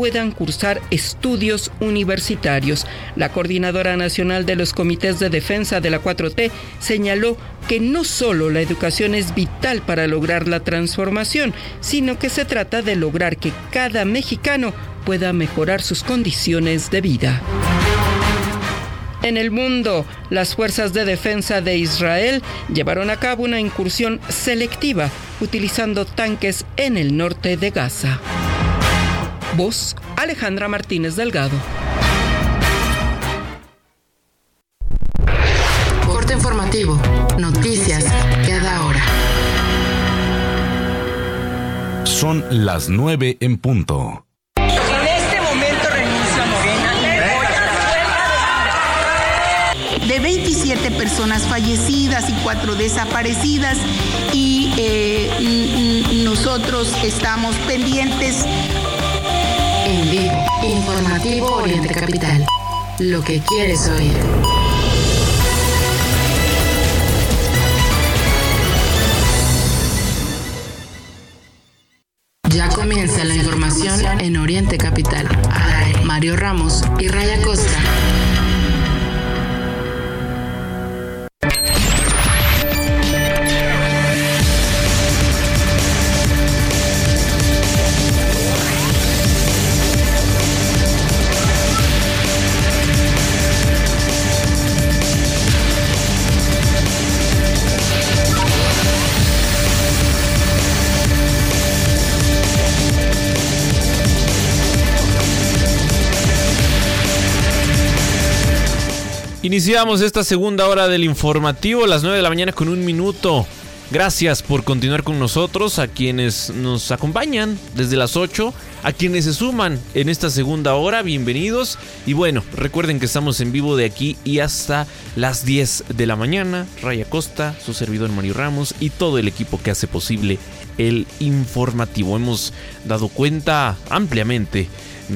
puedan cursar estudios universitarios. La Coordinadora Nacional de los Comités de Defensa de la 4T señaló que no solo la educación es vital para lograr la transformación, sino que se trata de lograr que cada mexicano pueda mejorar sus condiciones de vida. En el mundo, las fuerzas de defensa de Israel llevaron a cabo una incursión selectiva utilizando tanques en el norte de Gaza. Voz Alejandra Martínez Delgado. Corte informativo. Noticias cada hora. Son las nueve en punto. En este momento renuncio a Morena. de 27 personas fallecidas y cuatro desaparecidas y eh, nosotros estamos pendientes En vivo. Informativo Oriente Capital. Lo que quieres oír. Ya comienza la información en Oriente Capital. Mario Ramos y Raya Costa. Iniciamos esta segunda hora del informativo, las 9 de la mañana con un minuto. Gracias por continuar con nosotros, a quienes nos acompañan desde las 8, a quienes se suman en esta segunda hora, bienvenidos. Y bueno, recuerden que estamos en vivo de aquí y hasta las 10 de la mañana. Raya Costa, su servidor Mario Ramos y todo el equipo que hace posible el informativo. Hemos dado cuenta ampliamente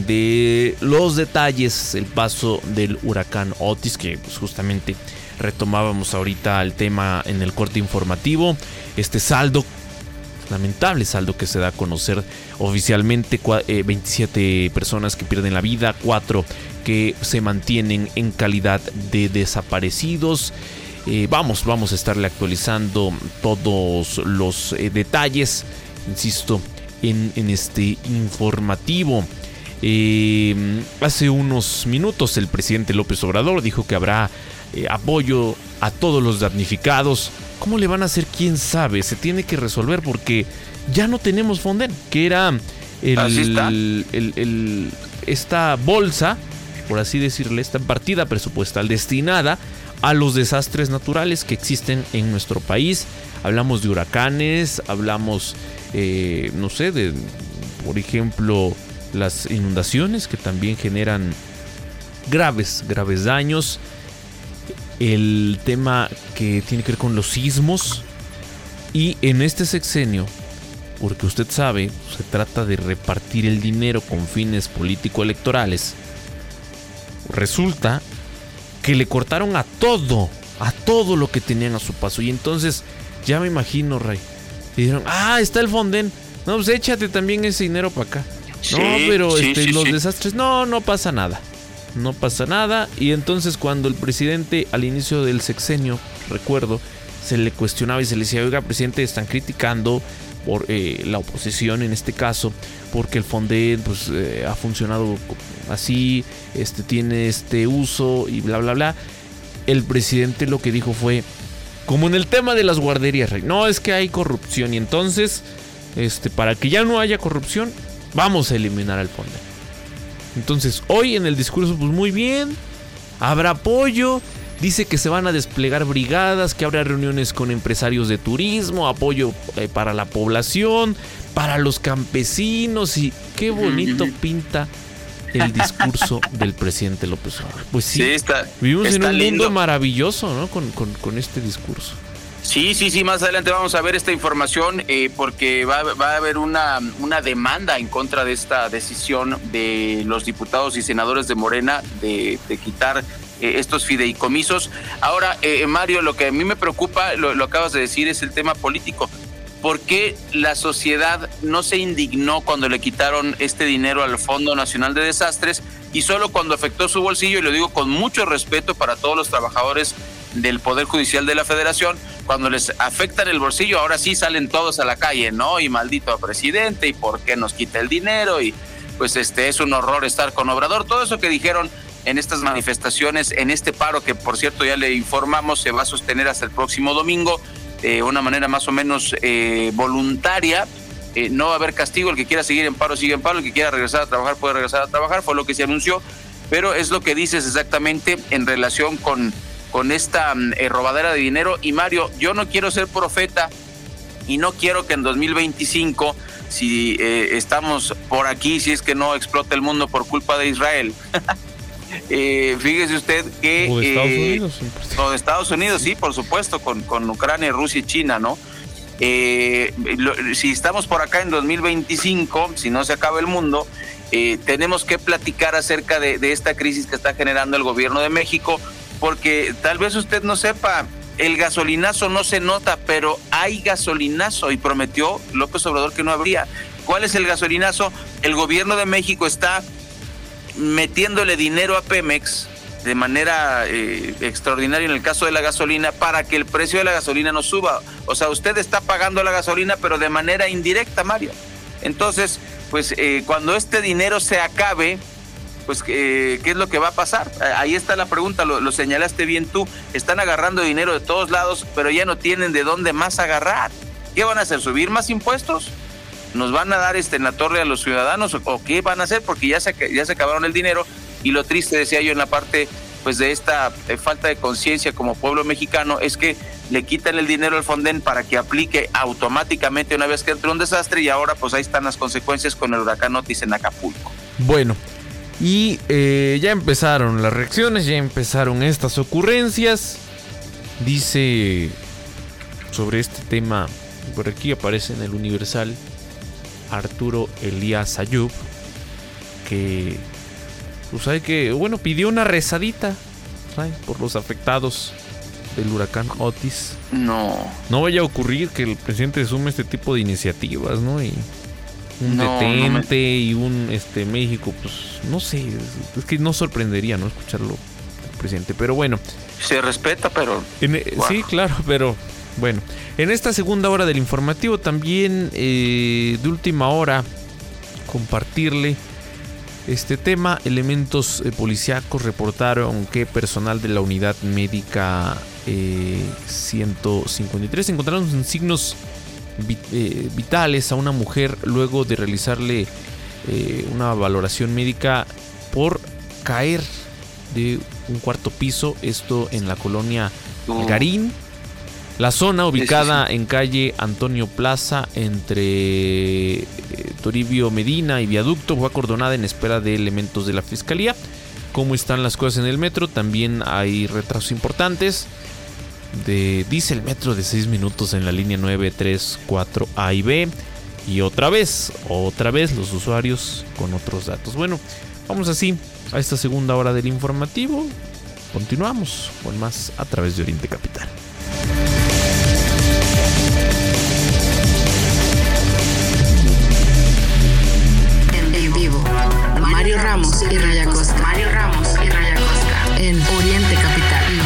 de los detalles, el paso del huracán Otis, que pues, justamente retomábamos ahorita el tema en el corte informativo, este saldo, lamentable saldo que se da a conocer oficialmente, cua- eh, 27 personas que pierden la vida, 4 que se mantienen en calidad de desaparecidos. Eh, vamos, vamos a estarle actualizando todos los eh, detalles, insisto, en este informativo. Eh, hace unos minutos el presidente López Obrador dijo que habrá eh, apoyo a todos los damnificados. ¿Cómo le van a hacer? ¿Quién sabe? Se tiene que resolver porque ya no tenemos Fonden, que era el- Así está. el- el- esta bolsa, por así decirle, esta partida presupuestal destinada a los desastres naturales que existen en nuestro país. Hablamos de huracanes, hablamos, eh, no sé, de, por ejemplo, las inundaciones que también generan graves, graves daños. El tema que tiene que ver con los sismos. Y en este sexenio, porque usted sabe, se trata de repartir el dinero con fines político-electorales. Resulta que le cortaron a todo, a todo lo que tenían a su paso. Y entonces, ya me imagino, Ray. Dijeron, ah, está el Fonden. No, pues échate también ese dinero para acá. Sí, no, pero sí, este, sí, los desastres, no, no pasa nada. No pasa nada. Y entonces cuando el presidente al inicio del sexenio, recuerdo, se le cuestionaba y se le decía, oiga, presidente, están criticando por eh, la oposición en este caso, porque el Fonden pues, eh, ha funcionado así, este, tiene este uso y bla, bla, bla. El presidente lo que dijo fue, como en el tema de las guarderías, Rey, no es que hay corrupción y entonces, este, para que ya no haya corrupción, vamos a eliminar al Fonden. Entonces, hoy en el discurso, pues muy bien, habrá apoyo. Dice que se van a desplegar brigadas, que habrá reuniones con empresarios de turismo, apoyo eh, para la población, para los campesinos y qué bonito pinta el discurso del presidente López Obrador. Pues sí, Sí, está. vivimos en un lindo. mundo maravilloso, ¿no? Con, con- con este discurso. Sí, sí, sí, más adelante vamos a ver esta información eh, porque va, a haber una, una demanda en contra de esta decisión de los diputados y senadores de Morena de, de quitar eh, estos fideicomisos. Ahora, eh, Mario, lo que a mí me preocupa, lo, lo acabas de decir, es el tema político. ¿por qué la sociedad no se indignó cuando le quitaron este dinero al Fondo Nacional de Desastres y solo cuando afectó su bolsillo, y lo digo con mucho respeto para todos los trabajadores del Poder Judicial de la Federación, cuando les afectan el bolsillo, ahora sí salen todos a la calle, ¿no? Y maldito presidente, y por qué nos quita el dinero, y pues este es un horror estar con Obrador, todo eso que dijeron en estas manifestaciones, en este paro que por cierto ya le informamos se va a sostener hasta el próximo domingo de una manera más o menos eh, voluntaria. Eh, no va a haber castigo, el que quiera seguir en paro sigue en paro, el que quiera regresar a trabajar puede regresar a trabajar, fue lo que se anunció, pero es lo que dices exactamente en relación con, con esta mm, eh, robadera de dinero. Y Mario, yo no quiero ser profeta y no quiero que en 2025, si estamos por aquí, si es que no explota el mundo por culpa de Israel, Eh, fíjese usted que... O de Estados eh, Unidos. o de Estados Unidos, sí, por supuesto, con, con Ucrania, Rusia y China, ¿no? Eh, lo- si estamos por acá en 2025, si no se acaba el mundo, eh, tenemos que platicar acerca de, de esta crisis que está generando el gobierno de México, porque tal vez usted no sepa, el gasolinazo no se nota, pero hay gasolinazo y prometió López Obrador que no habría. ¿Cuál es el gasolinazo? El gobierno de México está metiéndole dinero a Pemex de manera eh, extraordinaria en el caso de la gasolina para que el precio de la gasolina no suba. O sea, usted está pagando la gasolina, pero de manera indirecta, Mario. Entonces, pues eh, cuando este dinero se acabe, pues eh, ¿qué es lo que va a pasar? Eh, Ahí está la pregunta, lo, señalaste bien tú. Están agarrando dinero de todos lados, pero ya no tienen de dónde más agarrar. ¿Qué van a hacer? ¿Subir más impuestos? ¿Nos van a dar este la torre a los ciudadanos o, o qué van a hacer? Porque ya se, ya se acabaron el dinero y lo triste, decía yo, en la parte pues de esta eh, falta de conciencia como pueblo mexicano es que le quitan el dinero al Fonden para que aplique automáticamente una vez que entre un desastre y ahora pues ahí están las consecuencias con el huracán Otis en Acapulco. Bueno, y eh, ya empezaron las reacciones, ya empezaron estas ocurrencias. Dice sobre este tema, por aquí aparece en el Universal, Arturo Elías Ayub, que, pues hay que, bueno, pidió una rezadita ¿sabe? por los afectados del huracán Otis. No, No vaya a ocurrir que el presidente sume este tipo de iniciativas, ¿no? Y un No, no detente y un este México, pues no sé, es, es que no sorprendería, ¿no? Escucharlo el presidente. Pero bueno, se respeta, pero en- eh, sí, claro, pero bueno. En esta segunda hora del informativo también eh, de última hora compartirle este tema. Elementos eh, policíacos reportaron que personal de la unidad médica eh, 153 encontraron signos vitales a una mujer luego de realizarle eh, una valoración médica por caer de un cuarto piso, esto en la colonia Uh. Garín. La zona ubicada en calle Antonio Plaza entre eh, Toribio Medina y Viaducto fue acordonada en espera de elementos de la fiscalía. ¿Cómo están las cosas en el metro? También hay retrasos importantes. De, dice el metro de 6 minutos en la línea 9, 3, 4 A y B. Y otra vez, otra vez los usuarios con otros datos. Bueno, vamos así a esta segunda hora del informativo. Continuamos con más a través de Oriente Capital. En vivo. Mario Ramos y Raya Costa. Mario Ramos y Raya Costa. En Oriente Capital.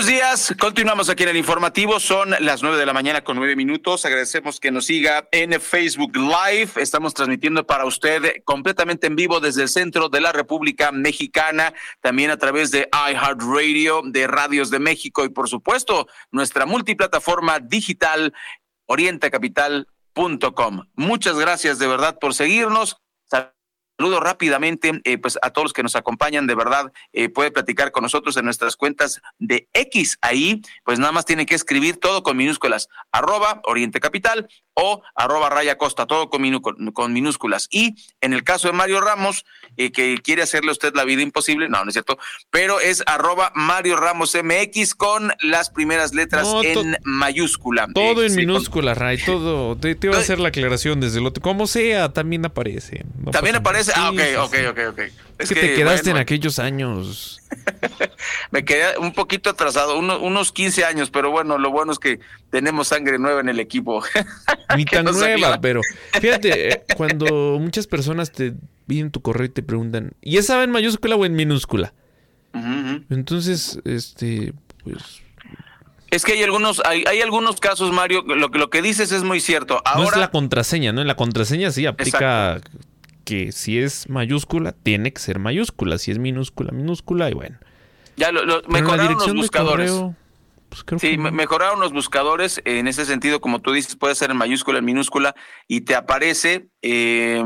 Buenos días, continuamos aquí en el informativo, son las nueve de la mañana con nueve minutos, agradecemos que nos siga en Facebook Live, estamos transmitiendo para usted completamente en vivo desde el centro de la República Mexicana, también a través de iHeartRadio, de Radios de México y por supuesto nuestra multiplataforma digital orientacapital.com. Muchas gracias de verdad por seguirnos. Saludo rápidamente eh, pues a todos los que nos acompañan, de verdad, eh, puede platicar con nosotros en nuestras cuentas de X. Ahí, pues nada más tiene que escribir todo con minúsculas, arroba Oriente Capital o arroba Raya Costa, todo con, minú- con minúsculas. Y en el caso de Mario Ramos, eh, que quiere hacerle a usted la vida imposible, no, no es cierto, pero es arroba Mario Ramos MX con las primeras letras No, en mayúscula. Todo Eh, en sí, con- minúscula, Ray. Todo. Te, te voy a hacer la aclaración desde el otro. Como sea, también aparece. No También aparece, ah, ok, ok, ok, ok. Es que, te quedaste bueno, en aquellos años. Me quedé un poquito atrasado, uno- unos 15 años, pero bueno, lo bueno es que tenemos sangre nueva en el equipo. Ni tan nueva, pero fíjate, eh, cuando muchas personas te piden tu correo y te preguntan, ¿y esa va en mayúscula o en minúscula? Entonces, este, pues, Es que hay algunos, hay, hay algunos casos, Mario, lo, que- lo que dices es muy cierto. no es la contraseña, ¿no? En la contraseña sí aplica que si es mayúscula, tiene que ser mayúscula. Si es minúscula, minúscula, y bueno. ya lo, lo- mejoraron los buscadores. correo, pues creo Sí, que mejoraron los buscadores. En ese sentido, como tú dices, puede ser en mayúscula, en minúscula, y te aparece. eh,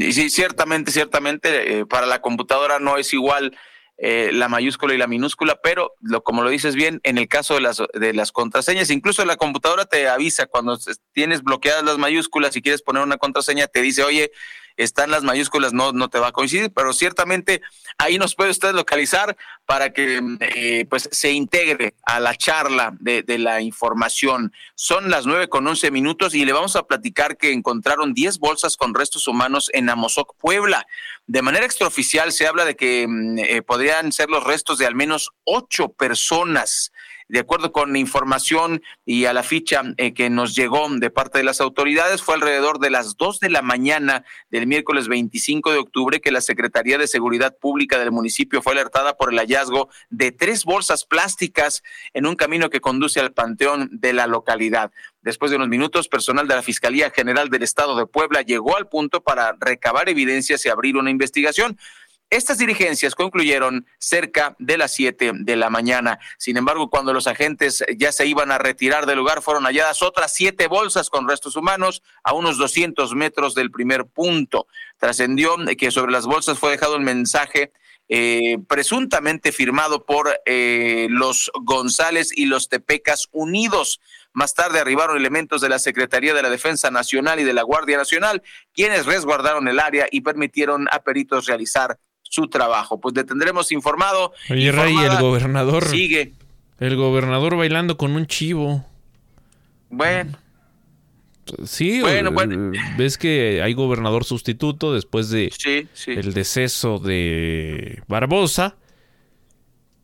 y sí, ciertamente, ciertamente, eh, para la computadora no es igual eh, la mayúscula y la minúscula, pero lo, como lo dices bien, en el caso de las, de las contraseñas, incluso la computadora te avisa cuando tienes bloqueadas las mayúsculas y quieres poner una contraseña, te dice, oye, están las mayúsculas, no, no te va a coincidir, pero ciertamente ahí nos puede usted localizar para que eh, pues se integre a la charla de, la información. Son las nueve con once minutos y le vamos a platicar que encontraron 10 bolsas con restos humanos en Amozoc, Puebla. De manera extraoficial se habla de que mm, eh, podrían ser los restos de al menos ocho personas. De acuerdo con información y a la ficha eh, que nos llegó de parte de las autoridades, fue alrededor de las 2 de la mañana del miércoles 25 de octubre que la Secretaría de Seguridad Pública del municipio fue alertada por el hallazgo de tres bolsas plásticas en un camino que conduce al panteón de la localidad. Después de unos minutos, personal de la Fiscalía General del Estado de Puebla llegó al punto para recabar evidencias y abrir una investigación. Estas diligencias concluyeron cerca de las 7 de la mañana. Sin embargo, cuando los agentes ya se iban a retirar del lugar, fueron halladas otras siete bolsas con restos humanos a unos 200 metros del primer punto. Trascendió que sobre las bolsas fue dejado un mensaje eh, presuntamente firmado por eh, los González y los Tepecas Unidos. Más tarde arribaron elementos de la Secretaría de la Defensa Nacional y de la Guardia Nacional, quienes resguardaron el área y permitieron a peritos realizar su trabajo. Pues detendremos informado. Oye, Ray, informada, el gobernador. Sigue. El gobernador bailando con un chivo. Bueno, Sí, Bueno, eh, bueno. ves que hay gobernador sustituto después de sí, sí. el deceso de Barbosa.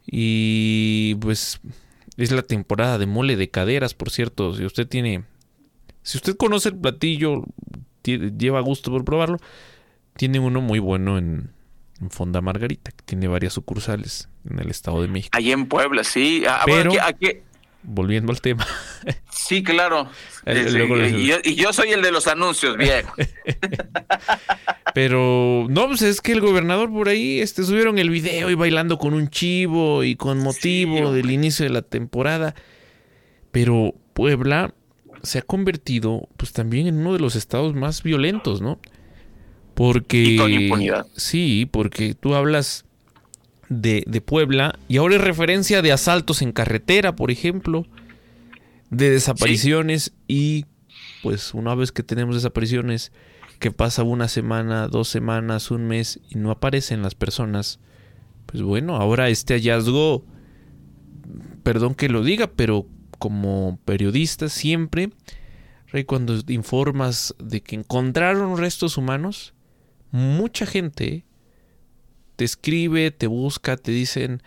Y pues es la temporada de mole de caderas, por cierto. Si usted tiene. Si usted conoce el platillo, lleva gusto por probarlo. Tiene uno muy bueno en, en Fonda Margarita, que tiene varias sucursales en el Estado de México. Allí en Puebla, sí. Ah, bueno, Pero- aquí- aquí- Volviendo al tema. sí, claro. Eh, luego y, yo, y yo soy el de los anuncios, viejo. Pero no, pues es que el gobernador por ahí este, subieron el video y bailando con un chivo y con motivo del inicio de la temporada. Pero Puebla se ha convertido pues también en uno de los estados más violentos, ¿no? Porque... Y con impunidad. Sí, porque tú hablas de, de Puebla y ahora es referencia de asaltos en carretera, por ejemplo, de desapariciones y pues una vez que tenemos desapariciones que pasa una semana, dos semanas, un mes y no aparecen las personas, pues bueno, ahora este hallazgo, perdón que lo diga, pero como periodista siempre, Rey, cuando informas de que encontraron restos humanos, mucha gente te escribe, te busca, te dicen,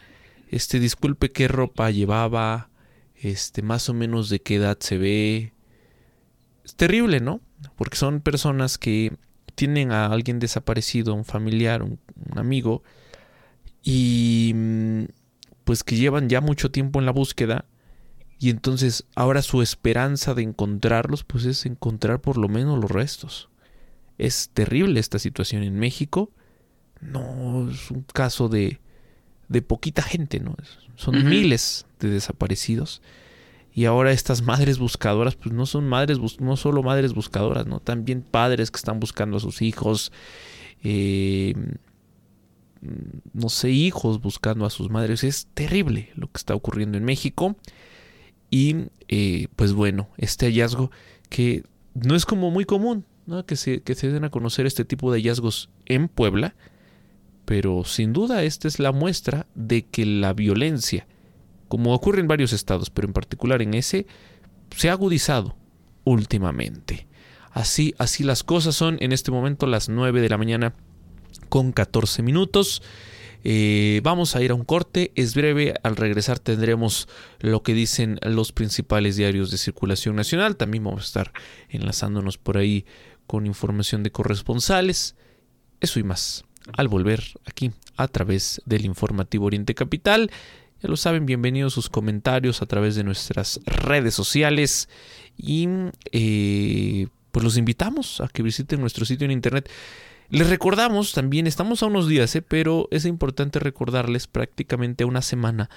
este, disculpe qué ropa llevaba, este, más o menos de qué edad se ve. Es terrible, ¿no? Porque son personas que tienen a alguien desaparecido, un familiar, un, un amigo, y mm, pues que llevan ya mucho tiempo en la búsqueda, y entonces ahora su esperanza de encontrarlos, pues es encontrar por lo menos los restos. Es terrible esta situación en México. No es un caso de, de poquita gente, ¿no? Son miles de desaparecidos. Y ahora estas madres buscadoras, pues no son madres, no solo madres buscadoras, ¿no? También padres que están buscando a sus hijos, eh, no sé, hijos buscando a sus madres. Es terrible lo que está ocurriendo en México. Y eh, pues bueno, este hallazgo que no es como muy común, ¿no? Que se, que se den a conocer este tipo de hallazgos en Puebla. Pero sin duda esta es la muestra de que la violencia, como ocurre en varios estados, pero en particular en ese, se ha agudizado últimamente. Así, así las cosas son en este momento las 9 de la mañana con 14 minutos. Eh, vamos a ir a un corte, es breve, al regresar tendremos lo que dicen los principales diarios de circulación nacional, también vamos a estar enlazándonos por ahí con información de corresponsales, eso y más, al volver aquí a través del informativo Oriente Capital. Ya lo saben, bienvenidos sus comentarios a través de nuestras redes sociales y eh, pues los invitamos a que visiten nuestro sitio en internet les recordamos también, estamos a unos días, ¿eh? pero es importante recordarles prácticamente a una semana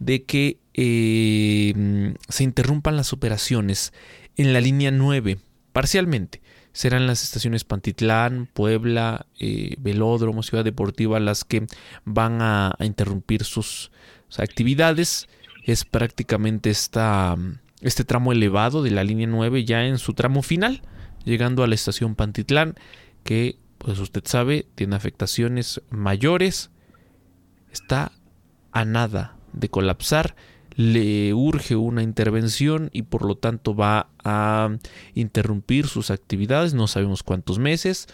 de que eh, se interrumpan las operaciones en la línea 9, parcialmente. Serán las estaciones Pantitlán, Puebla, eh, Velódromo, Ciudad Deportiva las que van a, interrumpir sus, actividades. Es prácticamente esta, este tramo elevado de la línea 9 ya en su tramo final, llegando a la estación Pantitlán, que pues usted sabe, tiene afectaciones mayores, está a nada de colapsar, le urge una intervención y por lo tanto va a interrumpir sus actividades, no sabemos cuántos meses.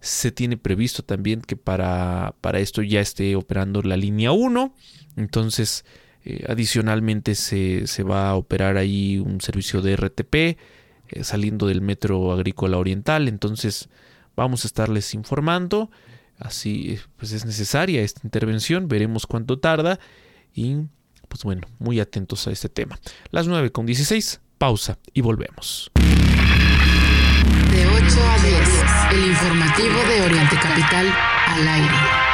Se tiene previsto también que para, para esto ya esté operando la línea 1, entonces eh, adicionalmente se, se, va a operar ahí un servicio de RTP eh, saliendo del metro agrícola oriental, entonces Vamos a estarles informando. Así pues es necesaria esta intervención. Veremos cuánto tarda. Y pues bueno, muy atentos a este tema. Las 9 con 16. Pausa y volvemos. De 8 a 10. El informativo de Oriente Capital al aire.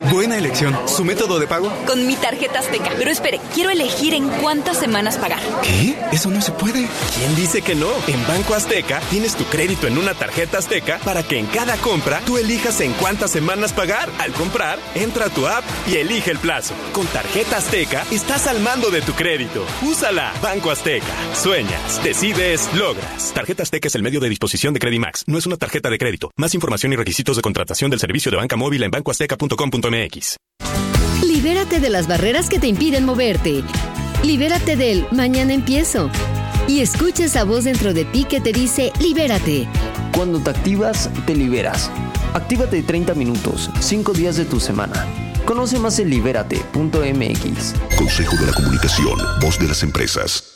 Buena elección. ¿Su método de pago? Con mi tarjeta Azteca. Pero espere, quiero elegir en cuántas semanas pagar. ¿Qué? Eso no se puede. ¿Quién dice que no? En Banco Azteca tienes tu crédito en una tarjeta Azteca para que en cada compra tú elijas en cuántas semanas pagar. Al comprar, entra a tu app y elige el plazo. Con tarjeta Azteca estás al mando de tu crédito. Úsala. Banco Azteca. Sueñas, decides, logras. Tarjeta Azteca es el medio de disposición de Credimax. No es una tarjeta de crédito. Más información y requisitos de contratación del servicio de banca móvil en bancoazteca.com.mx. Libérate de las barreras que te impiden moverte. Libérate del mañana empiezo. Y escucha esa voz dentro de ti que te dice libérate. Cuando te activas, te liberas. Actívate 30 minutos, 5 días de tu semana. Conoce más en libérate.mx. Consejo de la Comunicación, voz de las empresas.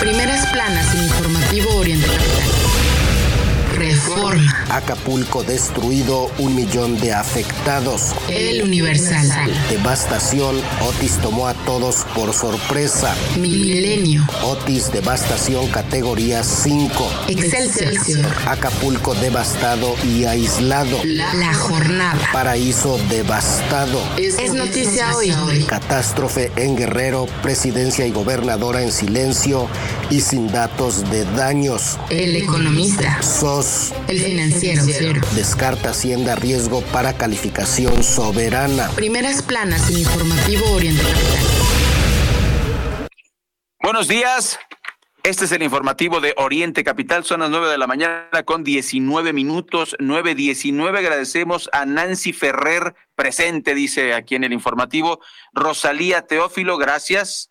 Primeras planas informativo oriental. Reforma. Acapulco destruido, un millón de afectados. El Universal. Devastación, Otis tomó a todos por sorpresa. Milenio. Otis, devastación categoría 5. Excelsior. Acapulco devastado y aislado. La, jornada. Paraíso devastado. Es, noticia hoy. Catástrofe en Guerrero, presidencia y gobernadora en silencio y sin datos de daños. El economista. SOS el financiero. Descarta Hacienda riesgo para calificación soberana. Primeras planas en informativo oriental. Buenos días. Este es el informativo de Oriente Capital, son las nueve de la mañana con 19 minutos, nueve diecinueve. Agradecemos a Nancy Ferrer, presente, dice aquí en el informativo. Rosalía Teófilo, gracias.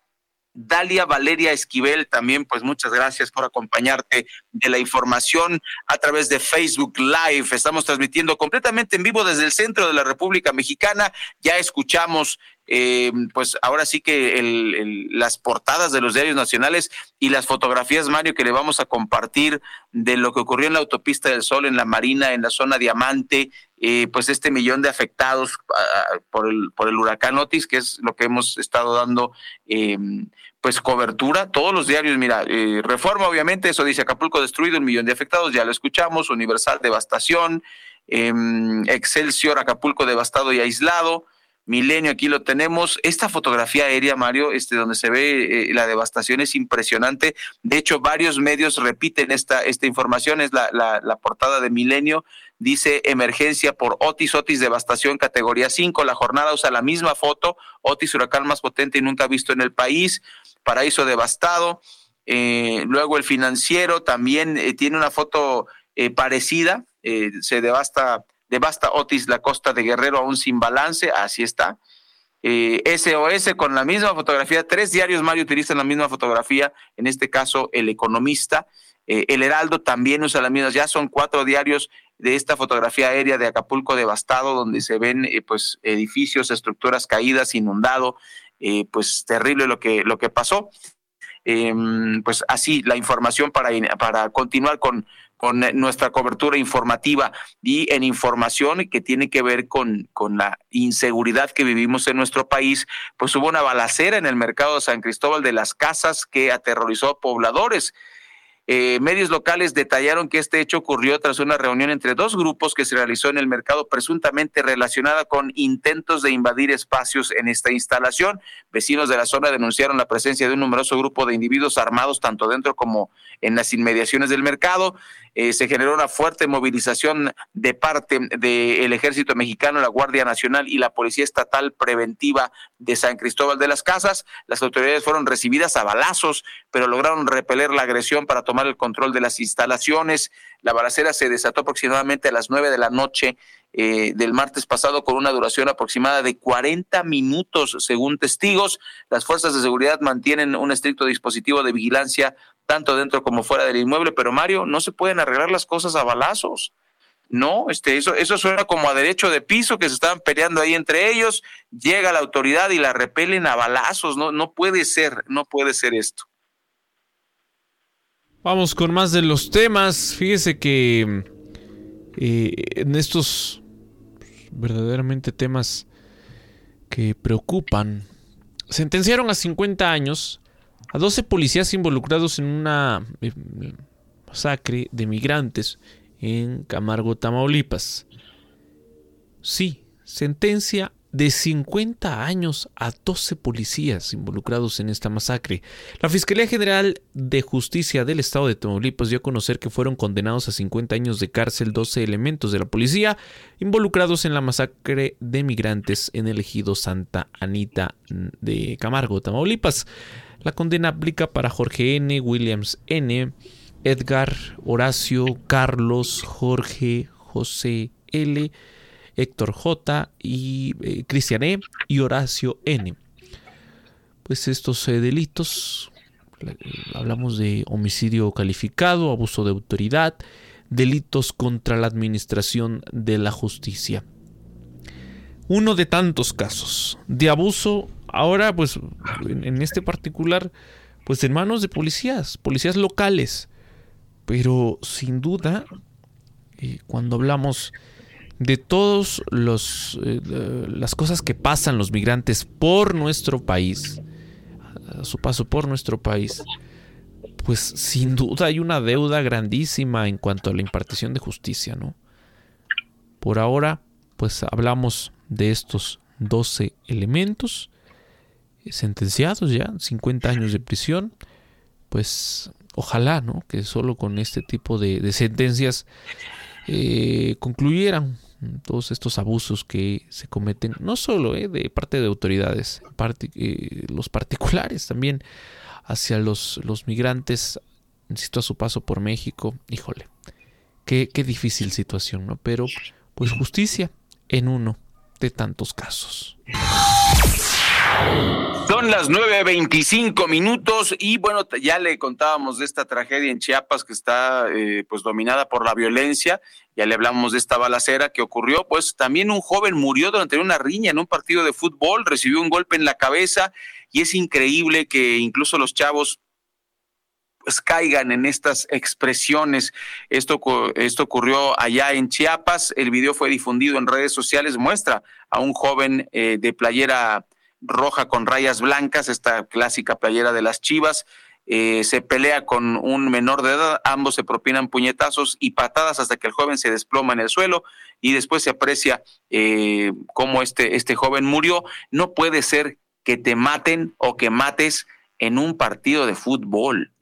Dalia Valeria Esquivel, también pues muchas gracias por acompañarte de la información a través de Facebook Live. Estamos transmitiendo completamente en vivo desde el centro de la República Mexicana. Ya escuchamos eh, pues ahora sí que las portadas de los diarios nacionales y las fotografías, Mario, que le vamos a compartir de lo que ocurrió en la autopista del Sol, en la Marina, en la zona Diamante, eh, pues este millón de afectados por, el, por el huracán Otis, que es lo que hemos estado dando. Eh, pues cobertura, todos los diarios, mira, eh, Reforma obviamente, eso dice Acapulco destruido, un millón de afectados, ya lo escuchamos, Universal devastación, em, Excelsior, Acapulco devastado y aislado, Milenio, aquí lo tenemos. Esta fotografía aérea, Mario, este, donde se ve eh, la devastación es impresionante. De hecho, varios medios repiten esta, esta información, es la, la portada de Milenio. Dice emergencia por Otis, Otis devastación categoría 5. La jornada usa la misma foto, Otis huracán más potente y nunca visto en el país. Paraíso devastado. Eh, luego el financiero también eh, tiene una foto eh, parecida, se devasta, devasta Otis la costa de Guerrero aún sin balance, así está. SOS con la misma fotografía, tres diarios Mario utilizan la misma fotografía, en este caso el economista. el Heraldo también usa la misma, ya son cuatro diarios de esta fotografía aérea de Acapulco devastado, donde se ven pues edificios, estructuras caídas, inundado, eh, pues terrible lo que, lo que pasó. Em, pues así la información para, para continuar con, con nuestra cobertura informativa y en información que tiene que ver con, con la inseguridad que vivimos en nuestro país, pues hubo una balacera en el mercado de San Cristóbal de las Casas que aterrorizó a pobladores. Eh, medios locales detallaron que este hecho ocurrió tras una reunión entre dos grupos que se realizó en el mercado presuntamente relacionada con intentos de invadir espacios en esta instalación. Vecinos de la zona denunciaron la presencia de un numeroso grupo de individuos armados tanto dentro como en las inmediaciones del mercado. Eh, se generó una fuerte movilización de parte del ejército mexicano, la Guardia Nacional y la Policía Estatal Preventiva de San Cristóbal de las Casas. Las autoridades fueron recibidas a balazos, pero lograron repeler la agresión para tomar el control de las instalaciones. La balacera se desató aproximadamente a las nueve de la noche eh, del martes pasado con una duración aproximada de 40 minutos, según testigos. Las fuerzas de seguridad mantienen un estricto dispositivo de vigilancia tanto dentro como fuera del inmueble, pero Mario, no se pueden arreglar las cosas a balazos. No, este, eso, eso suena como a derecho de piso que se estaban peleando ahí entre ellos, llega la autoridad y la repelen a balazos, no, no puede ser, no puede ser esto. Vamos con más de los temas. Fíjese que eh, en estos verdaderamente temas que preocupan, sentenciaron a 50 años a 12 policías involucrados en una eh, masacre de migrantes en Camargo, Tamaulipas. Sí, sentencia de 50 años a 12 policías involucrados en esta masacre. La Fiscalía General de Justicia del Estado de Tamaulipas dio a conocer que fueron condenados a 50 años de cárcel 12 elementos de la policía involucrados en la masacre de migrantes en el ejido Santa Anita de Camargo, Tamaulipas. La condena aplica para Jorge N., Williams N., Edgar, Horacio, Carlos, Jorge, José L., Héctor J. y eh, Cristian E. y Horacio N. Pues estos eh, delitos, hablamos de homicidio calificado, abuso de autoridad, delitos contra la administración de la justicia. Uno de tantos casos de abuso, ahora pues en, este particular, pues en manos de policías, policías locales. Pero sin duda, eh, cuando hablamos de todas eh, las cosas que pasan los migrantes por nuestro país, a su paso por nuestro país, pues sin duda hay una deuda grandísima en cuanto a la impartición de justicia, ¿no? Por ahora, pues hablamos de estos 12 elementos sentenciados ya, 50 años de prisión, pues ojalá, ¿no? Que solo con este tipo de, sentencias eh, concluyeran todos estos abusos que se cometen, no solo eh, de parte de autoridades, parte, eh, los particulares también hacia los, los migrantes, insisto, a su paso por México, híjole, qué, qué difícil situación, ¿no? Pero pues justicia en uno de tantos casos. Son las 9.25 minutos y bueno, ya le contábamos de esta tragedia en Chiapas que está eh, pues dominada por la violencia, ya le hablamos de esta balacera que ocurrió, pues también un joven murió durante una riña en un partido de fútbol, recibió un golpe en la cabeza y es increíble que incluso los chavos pues caigan en estas expresiones. Esto, esto ocurrió allá en Chiapas, el video fue difundido en redes sociales, muestra a un joven eh, de playera roja con rayas blancas, esta clásica playera de las Chivas. Eh, se pelea con un menor de edad, ambos se propinan puñetazos y patadas hasta que el joven se desploma en el suelo y después se aprecia eh, cómo este, este joven murió. No puede ser que te maten o que mates en un partido de fútbol.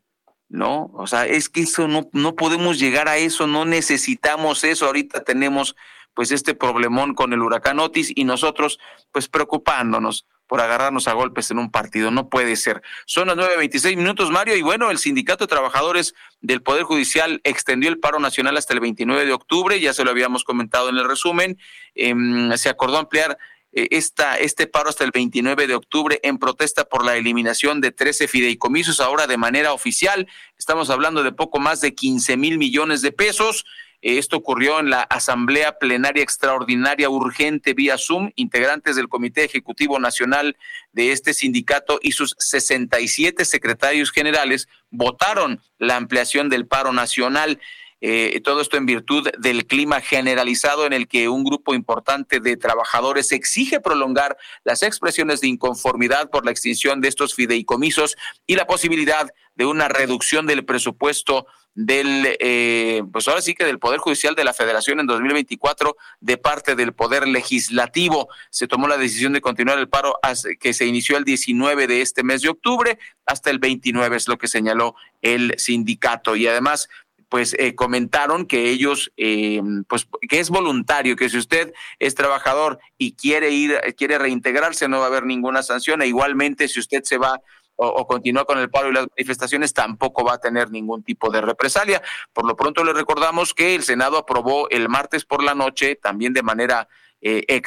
¿no? O sea, es que eso no, no podemos llegar a eso, no necesitamos eso. Ahorita tenemos pues este problemón con el huracán Otis y nosotros pues preocupándonos por agarrarnos a golpes en un partido. No puede ser. Son las 9.26 minutos, Mario, y bueno, el Sindicato de Trabajadores del Poder Judicial extendió el paro nacional hasta el 29 de octubre, ya se lo habíamos comentado en el resumen. Em, se acordó ampliar eh, esta, este paro hasta el 29 de octubre en protesta por la eliminación de 13 fideicomisos ahora de manera oficial. Estamos hablando de poco más de 15 mil millones de pesos. Esto ocurrió en la Asamblea Plenaria Extraordinaria Urgente vía Zoom. Integrantes del Comité Ejecutivo Nacional de este sindicato y sus 67 secretarios generales votaron la ampliación del paro nacional. Eh, todo esto en virtud del clima generalizado en el que un grupo importante de trabajadores exige prolongar las expresiones de inconformidad por la extinción de estos fideicomisos y la posibilidad de una reducción del presupuesto del, eh, pues ahora sí que del Poder Judicial de la Federación en 2024 de parte del Poder Legislativo. Se tomó la decisión de continuar el paro que se inició el 19 de este mes de octubre hasta el 29, es lo que señaló el sindicato. Y además, pues eh, comentaron que ellos, eh, pues que es voluntario, que si usted es trabajador y quiere ir, quiere reintegrarse, no va a haber ninguna sanción. E igualmente, si usted se va o, continúa con el paro y las manifestaciones, tampoco va a tener ningún tipo de represalia. Por lo pronto le recordamos que el Senado aprobó el martes por la noche, también de manera eh,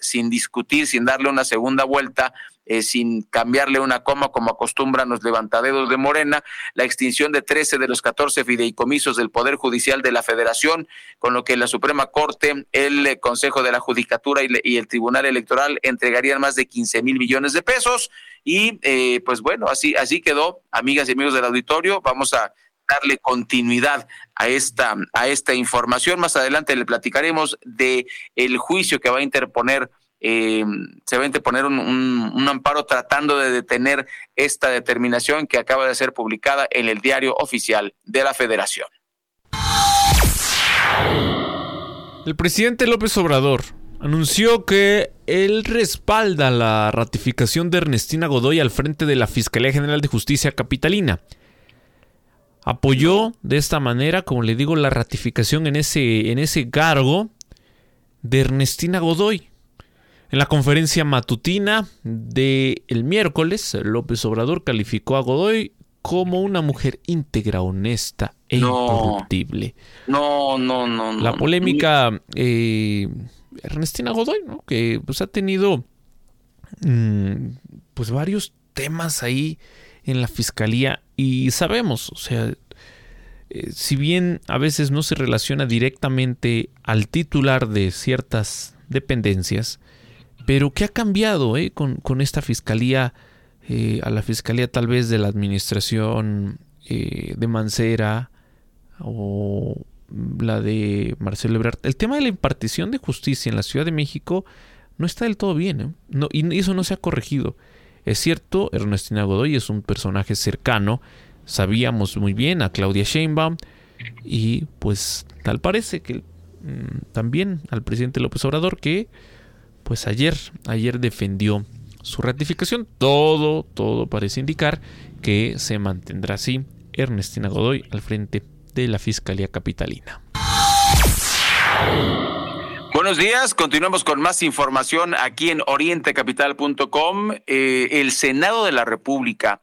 sin discutir, sin darle una segunda vuelta, eh, sin cambiarle una coma como acostumbran los levantadedos de Morena, la extinción de 13 de los 14 fideicomisos del Poder Judicial de la Federación, con lo que la Suprema Corte, el eh, Consejo de la Judicatura y, el Tribunal Electoral entregarían más de 15 mil millones de pesos. Y eh, pues bueno, así, así quedó, amigas y amigos del auditorio, vamos a darle continuidad a esta, a esta información. Más adelante le platicaremos de el juicio que va a interponer eh, se va a interponer un, un, amparo tratando de detener esta determinación que acaba de ser publicada en el diario oficial de la Federación. El presidente López Obrador anunció que él respalda la ratificación de Ernestina Godoy al frente de la Fiscalía General de Justicia Capitalina. Apoyó de esta manera, como le digo, la ratificación en ese, en ese cargo de Ernestina Godoy. En la conferencia matutina del el miércoles, López Obrador calificó a Godoy como una mujer íntegra, honesta e incorruptible. No, no, no, La polémica eh, Ernestina Godoy, ¿no? que pues, ha tenido mm, pues varios temas ahí en la fiscalía y sabemos, o sea, eh, si bien a veces no se relaciona directamente al titular de ciertas dependencias, pero ¿qué ha cambiado eh, con, esta fiscalía, eh, a la fiscalía tal vez de la administración eh, de Mancera o la de Marcelo Ebrard? El tema de la impartición de justicia en la Ciudad de México no está del todo bien, no, y eso no se ha corregido. Es cierto, Ernestina Godoy es un personaje cercano, sabíamos muy bien a Claudia Sheinbaum, y pues tal parece que mm, también al presidente López Obrador que pues ayer, ayer defendió su ratificación. Todo, todo parece indicar que se mantendrá así Ernestina Godoy al frente de la Fiscalía Capitalina. Buenos días, continuamos con más información aquí en orientecapital.com. Eh, el Senado de la República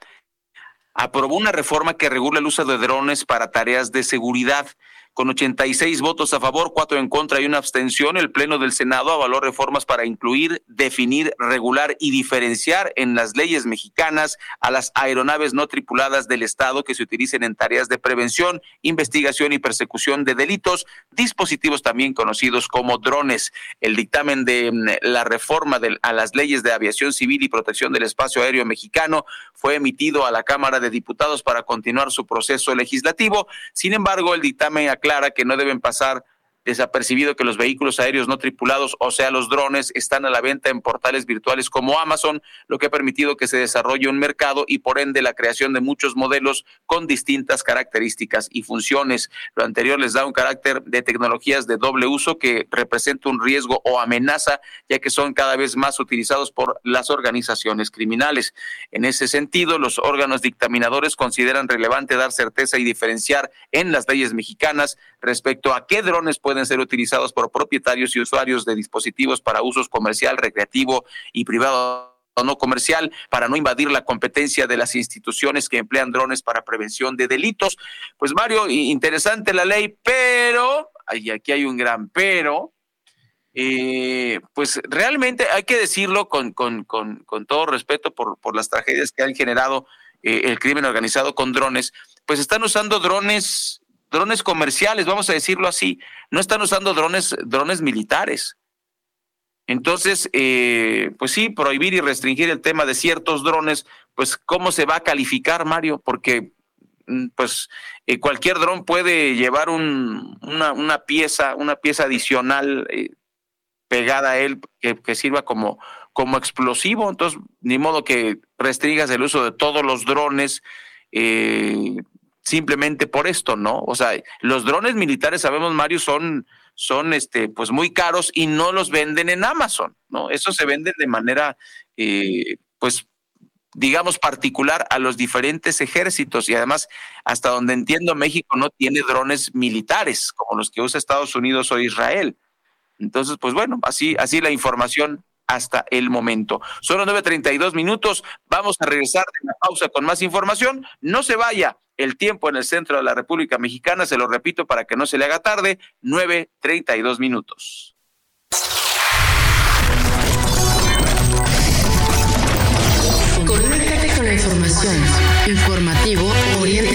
aprobó una reforma que regula el uso de drones para tareas de seguridad. Con 86 votos a favor, cuatro en contra y una abstención, el Pleno del Senado avaló reformas para incluir, definir, regular y diferenciar en las leyes mexicanas a las aeronaves no tripuladas del Estado que se utilicen en tareas de prevención, investigación y persecución de delitos, dispositivos también conocidos como drones. El dictamen de mm, la reforma a las leyes de aviación civil y protección del espacio aéreo mexicano fue emitido a la Cámara de Diputados para continuar su proceso legislativo. Sin embargo, el dictamen clara que no deben pasar desapercibido que los vehículos aéreos no tripulados, o sea, los drones, están a la venta en portales virtuales como Amazon, lo que ha permitido que se desarrolle un mercado y por ende la creación de muchos modelos con distintas características y funciones. Lo anterior les da un carácter de tecnologías de doble uso que representa un riesgo o amenaza, ya que son cada vez más utilizados por las organizaciones criminales. En ese sentido, los órganos dictaminadores consideran relevante dar certeza y diferenciar en las leyes mexicanas respecto a qué drones pueden pueden ser utilizados por propietarios y usuarios de dispositivos para usos comercial, recreativo y privado o no comercial para no invadir la competencia de las instituciones que emplean drones para prevención de delitos. Pues Mario, interesante la ley, pero, y aquí hay un gran pero, eh, pues realmente hay que decirlo con, con, con, con todo respeto por, por, las tragedias que han generado eh, el crimen organizado con drones, pues están usando drones drones comerciales, vamos a decirlo así, no están usando drones, drones militares. Entonces, eh, pues sí, prohibir y restringir el tema de ciertos drones, pues ¿cómo se va a calificar, Mario? Porque mm, pues eh, cualquier dron puede llevar un, una, una, pieza, una pieza adicional eh, pegada a él que, sirva como, como explosivo. Entonces, ni modo que restringas el uso de todos los drones. Eh, simplemente por esto, ¿no? O sea, los drones militares, sabemos, Mario, son, son este, pues muy caros y no los venden en Amazon, ¿no? Eso se vende de manera, eh, pues, digamos, particular a los diferentes ejércitos y además, hasta donde entiendo, México no tiene drones militares como los que usa Estados Unidos o Israel. Entonces, pues bueno, así, así la información hasta el momento. Son las 9.32 minutos. Vamos a regresar de la pausa con más información. No se vaya. El tiempo en el centro de la República Mexicana, se lo repito para que no se le haga tarde, 9.32 minutos. Conéctate con la información. Informativo Oriente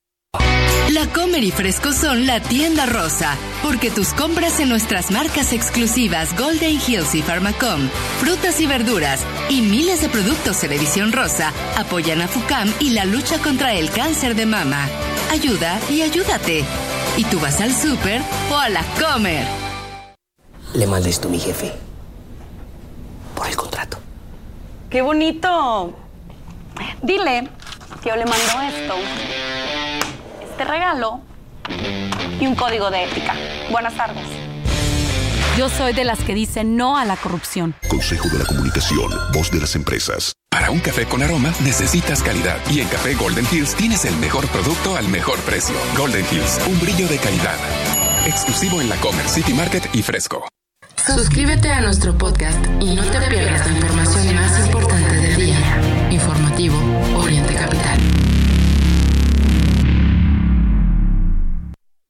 La Comer y Fresco son la tienda rosa, porque tus compras en nuestras marcas exclusivas Golden Hills y Pharmacom, frutas y verduras y miles de productos en edición rosa apoyan a FUCAM y la lucha contra el cáncer de mama. Ayuda y ayúdate. Y tú vas al súper o a la Comer. Le mandé esto a mi jefe. Por el contrato. ¡Qué bonito! Dile que yo le mando esto regalo y un código de ética. Buenas tardes. Yo soy de las que dicen no a la corrupción. Consejo de la Comunicación, voz de las empresas. Para un café con aroma necesitas calidad y en Café Golden Hills tienes el mejor producto al mejor precio. Golden Hills, un brillo de calidad. Exclusivo en la Comer City Market y Fresco. Suscríbete a nuestro podcast y no te pierdas la información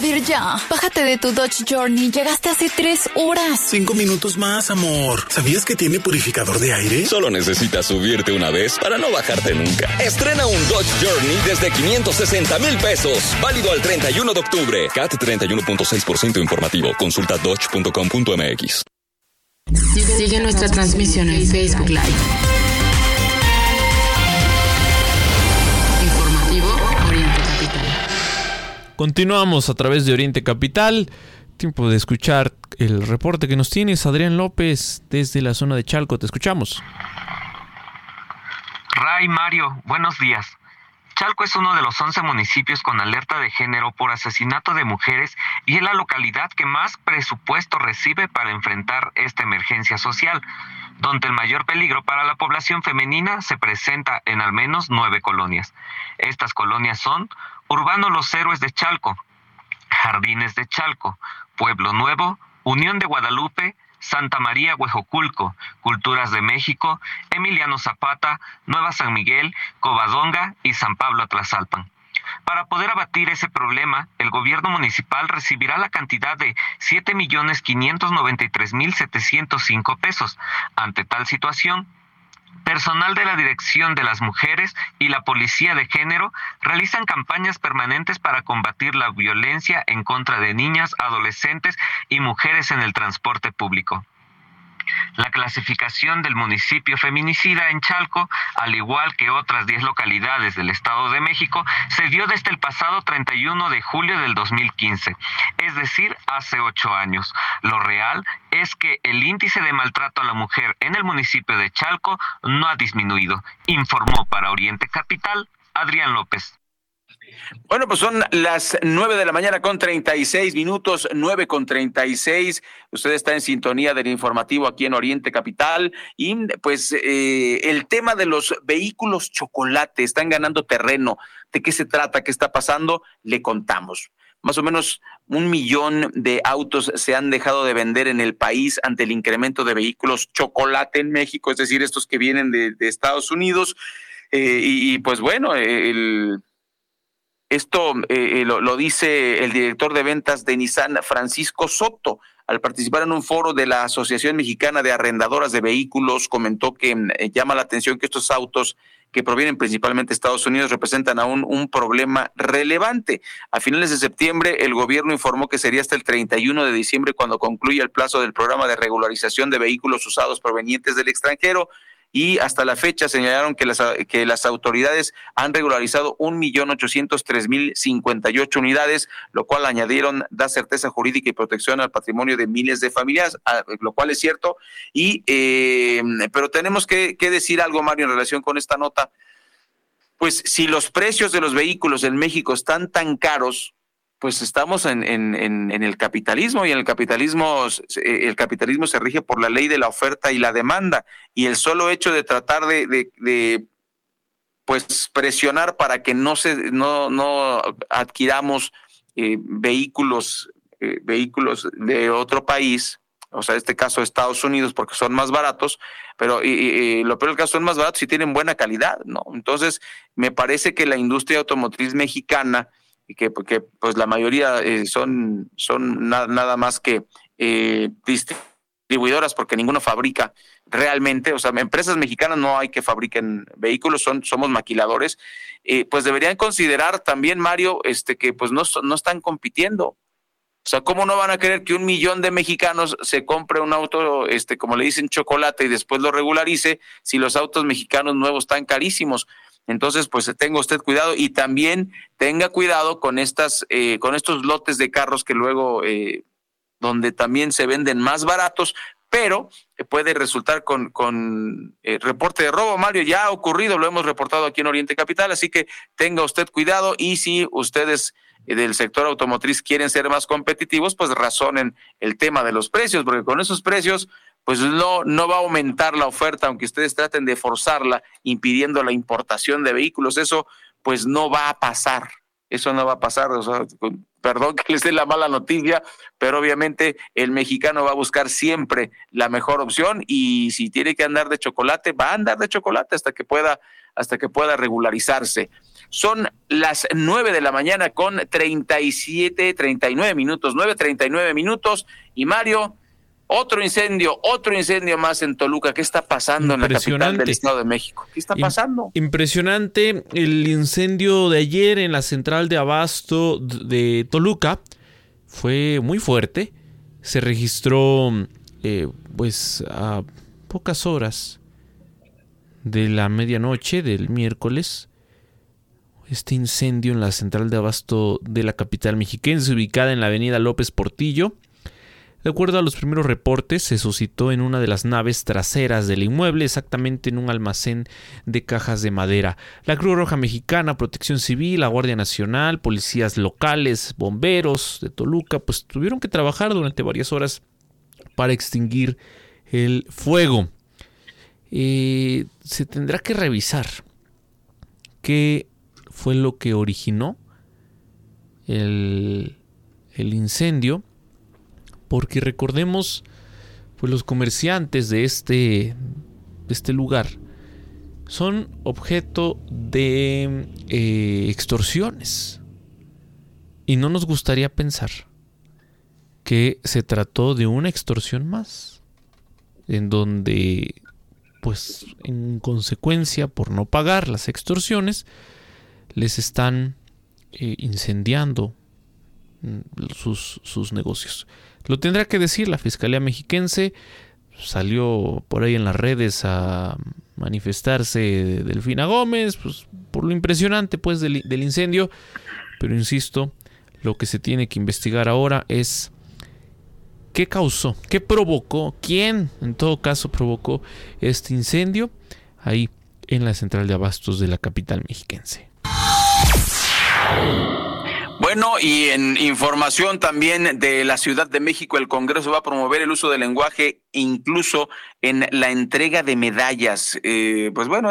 Javier, ya. Bájate de tu Dodge Journey. Llegaste hace tres horas. Cinco minutos más, amor. ¿Sabías que tiene purificador de aire? Solo necesitas subirte una vez para no bajarte nunca. Estrena un Dodge Journey desde 560 mil pesos. Válido al 31 de octubre. CAT 31.6% informativo. Consulta dodge.com.mx. Sigue nuestra transmisión en Facebook Live. Continuamos a través de Oriente Capital. Tiempo de escuchar el reporte que nos tienes, Adrián López, desde la zona de Chalco. Te escuchamos. Ray Mario, buenos días. Chalco es uno de los 11 municipios con alerta de género por asesinato de mujeres y es la localidad que más presupuesto recibe para enfrentar esta emergencia social, donde el mayor peligro para la población femenina se presenta en al menos nueve colonias. Estas colonias son Urbano Los Héroes de Chalco, Jardines de Chalco, Pueblo Nuevo, Unión de Guadalupe, Santa María Huejoculco, Culturas de México, Emiliano Zapata, Nueva San Miguel, Covadonga y San Pablo Atlazalpan. Para poder abatir ese problema, el gobierno municipal recibirá la cantidad de 7.593.705 pesos. Ante tal situación, Personal de la Dirección de las Mujeres y la Policía de Género realizan campañas permanentes para combatir la violencia en contra de niñas, adolescentes y mujeres en el transporte público. La clasificación del municipio feminicida en Chalco, al igual que otras 10 localidades del Estado de México, se dio desde el pasado 31 de julio del 2015, es decir, hace ocho años. Lo real es que el índice de maltrato a la mujer en el municipio de Chalco no ha disminuido, informó para Oriente Capital Adrián López. Bueno, pues son las nueve de la mañana con treinta y seis minutos, nueve con treinta y seis. Usted está en sintonía del informativo aquí en Oriente Capital y pues eh, el tema de los vehículos chocolate están ganando terreno. ¿De qué se trata? ¿Qué está pasando? Le contamos. Más o menos un millón de autos se han dejado de vender en el país ante el incremento de vehículos chocolate en México, es decir, estos que vienen de, Estados Unidos. Eh, y, y, pues bueno, el, esto eh, eh, lo, dice el director de ventas de Nissan, Francisco Soto, al participar en un foro de la Asociación Mexicana de Arrendadoras de Vehículos, comentó que eh, llama la atención que estos autos que provienen principalmente de Estados Unidos representan aún un problema relevante. A finales de septiembre, el gobierno informó que sería hasta el 31 de diciembre cuando concluya el plazo del programa de regularización de vehículos usados provenientes del extranjero y hasta la fecha señalaron que las, que las autoridades han regularizado un millón ochocientos tres mil cincuenta y ocho unidades, lo cual añadieron da certeza jurídica y protección al patrimonio de miles de familias, lo cual es cierto. Y eh, pero tenemos que, que decir algo, Mario, en relación con esta nota. Pues si los precios de los vehículos en México están tan caros, pues estamos en, en, en, el capitalismo y en el capitalismo eh, el capitalismo se rige por la ley de la oferta y la demanda y el solo hecho de tratar de, de, pues presionar para que no se no no adquiramos eh, vehículos eh, vehículos de otro país o sea, en este caso Estados Unidos porque son más baratos, pero y, lo peor del caso son más baratos y tienen buena calidad, ¿no? Entonces, me parece que la industria automotriz mexicana y que, pues la mayoría eh, son, son nada más que eh, distribuidoras porque ninguno fabrica realmente, o sea, empresas mexicanas no hay que fabriquen vehículos, son, somos maquiladores, eh, pues deberían considerar también, Mario, este, que pues no, no están compitiendo. O sea, ¿cómo no van a querer que un millón de mexicanos se compre un auto, este, como le dicen, chocolate y después lo regularice si los autos mexicanos nuevos están carísimos? Entonces, pues tenga usted cuidado y también tenga cuidado con estas, eh, con estos lotes de carros que luego, eh, donde también se venden más baratos, pero puede resultar con, con eh, reporte de robo, Mario, ya ha ocurrido, lo hemos reportado aquí en Oriente Capital, así que tenga usted cuidado y si ustedes del sector automotriz quieren ser más competitivos, pues razonen el tema de los precios, porque con esos precios pues no, no va a aumentar la oferta, aunque ustedes traten de forzarla, impidiendo la importación de vehículos. Eso pues no va a pasar. eso no va a pasar. Perdón que les dé la mala noticia, pero obviamente el mexicano va a buscar siempre la mejor opción y si tiene que andar de chocolate, va a andar de chocolate hasta que pueda, hasta que pueda regularizarse. Son las nueve de la mañana con treinta y siete, treinta y nueve minutos, nueve treinta y nueve minutos. Y Mario, otro incendio, otro incendio más en Toluca. ¿Qué está pasando en la capital del Estado de México? ¿Qué está pasando? Impresionante el incendio de ayer en la central de abasto de Toluca. Fue muy fuerte. Se registró eh, pues a pocas horas de la medianoche del miércoles. Este incendio en la central de abasto de la capital mexiquense, ubicada en la avenida López Portillo. De acuerdo a los primeros reportes, se suscitó en una de las naves traseras del inmueble, exactamente en un almacén de cajas de madera. La Cruz Roja Mexicana, Protección Civil, la Guardia Nacional, policías locales, bomberos de Toluca, pues tuvieron que trabajar durante varias horas para extinguir el fuego. Eh, se tendrá que revisar qué fue lo que originó el, el incendio porque recordemos, pues los comerciantes de este, este lugar son objeto de eh, extorsiones. Y no nos gustaría pensar que se trató de una extorsión más, en donde, pues, en consecuencia, por no pagar las extorsiones, les están eh, incendiando mm, sus, sus negocios. Lo tendrá que decir la Fiscalía Mexiquense. Salió por ahí en las redes a manifestarse Delfina Gómez, pues, por lo impresionante pues del, incendio. Pero insisto, lo que se tiene que investigar ahora es qué causó, qué provocó, quién en todo caso provocó este incendio ahí en la central de abastos de la capital mexiquense. Bueno, y en información también de la Ciudad de México, el Congreso va a promover el uso del lenguaje incluso en la entrega de medallas. Eh, pues bueno,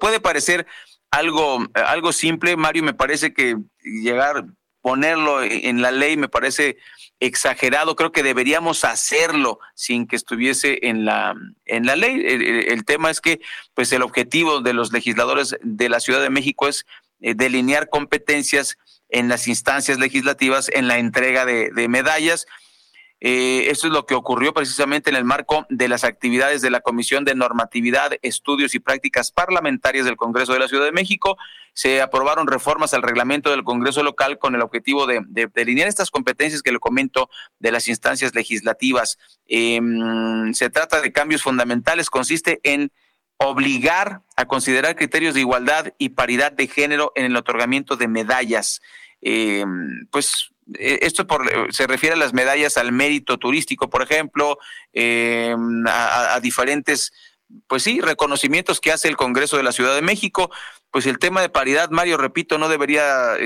puede parecer algo, algo simple, Mario, me parece que llegar, ponerlo en la ley me parece exagerado. Creo que deberíamos hacerlo sin que estuviese en la, en la ley. El, el tema es que, pues, el objetivo de los legisladores de la Ciudad de México es eh, delinear competencias en las instancias legislativas en la entrega de, medallas. Eh, esto es lo que ocurrió precisamente en el marco de las actividades de la Comisión de Normatividad, Estudios y Prácticas Parlamentarias del Congreso de la Ciudad de México. Se aprobaron reformas al reglamento del Congreso local con el objetivo de, delinear estas competencias que le comento de las instancias legislativas. Em, se trata de cambios fundamentales, consiste en obligar a considerar criterios de igualdad y paridad de género en el otorgamiento de medallas. Eh, pues eh, esto se refiere a las medallas al mérito turístico, por ejemplo, eh, a, diferentes, pues sí, reconocimientos que hace el Congreso de la Ciudad de México. Pues el tema de paridad, Mario, repito, no debería,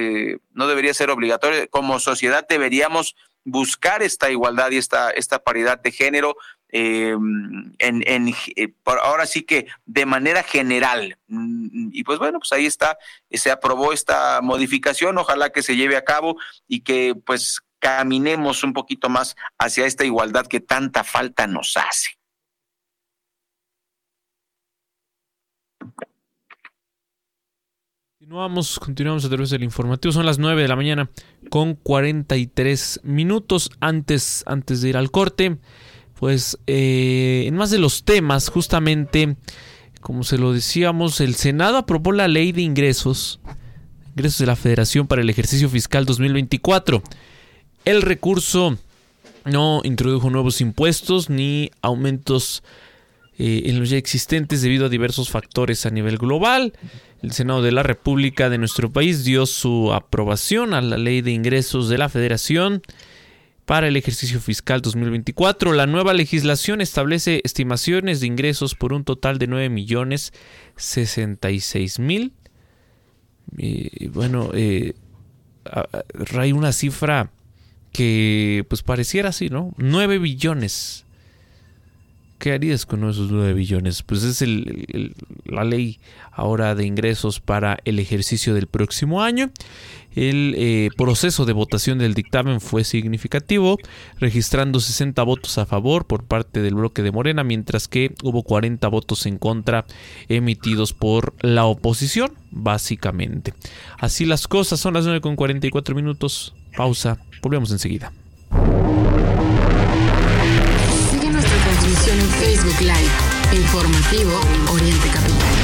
no debería ser obligatorio. Como sociedad deberíamos buscar esta igualdad y esta, esta paridad de género eh, en, eh, ahora sí que de manera general. Mm, y pues bueno, pues ahí está, se aprobó esta modificación, ojalá que se lleve a cabo y que pues caminemos un poquito más hacia esta igualdad que tanta falta nos hace. Continuamos, continuamos a través del informativo. Son las 9 de la mañana con 43 minutos antes, antes de ir al corte pues eh, en más de los temas, justamente, como se lo decíamos, el Senado aprobó la ley de ingresos, ingresos de la Federación para el ejercicio fiscal 2024. El recurso no introdujo nuevos impuestos ni aumentos eh, en los ya existentes debido a diversos factores a nivel global. El Senado de la República de nuestro país dio su aprobación a la ley de ingresos de la Federación para el ejercicio fiscal 2024. La nueva legislación establece estimaciones de ingresos por un total de 9 millones 66 mil. bueno, eh, hay una cifra que pues pareciera así, ¿no? 9 billones ¿Qué harías con esos 9 billones? Pues es la ley ahora de ingresos para el ejercicio del próximo año. El eh, proceso de votación del dictamen fue significativo, registrando 60 votos a favor por parte del bloque de Morena, mientras que hubo 40 votos en contra emitidos por la oposición, básicamente. Así las cosas, son las 9 con 44 minutos. Pausa, volvemos enseguida. en Facebook Live. Informativo Oriente Capital.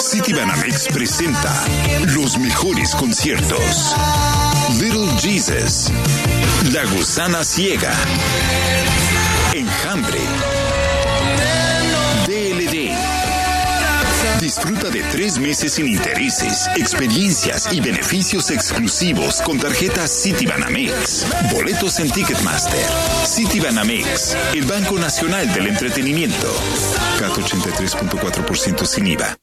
Citibanamex presenta los mejores conciertos. Little Jesus, La Gusana Ciega, Enjambre, DLD. Disfruta de tres meses sin intereses, experiencias y beneficios exclusivos con tarjetas Citibanamex. Boletos en Ticketmaster. Citibanamex, el Banco Nacional del Entretenimiento. CAT 83.4% sin IVA.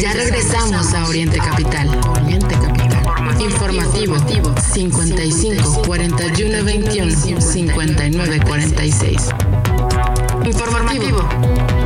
Ya, regresamos a Oriente Capital. Oriente Capital. Informativo 55 41 21 59 46. Informativo.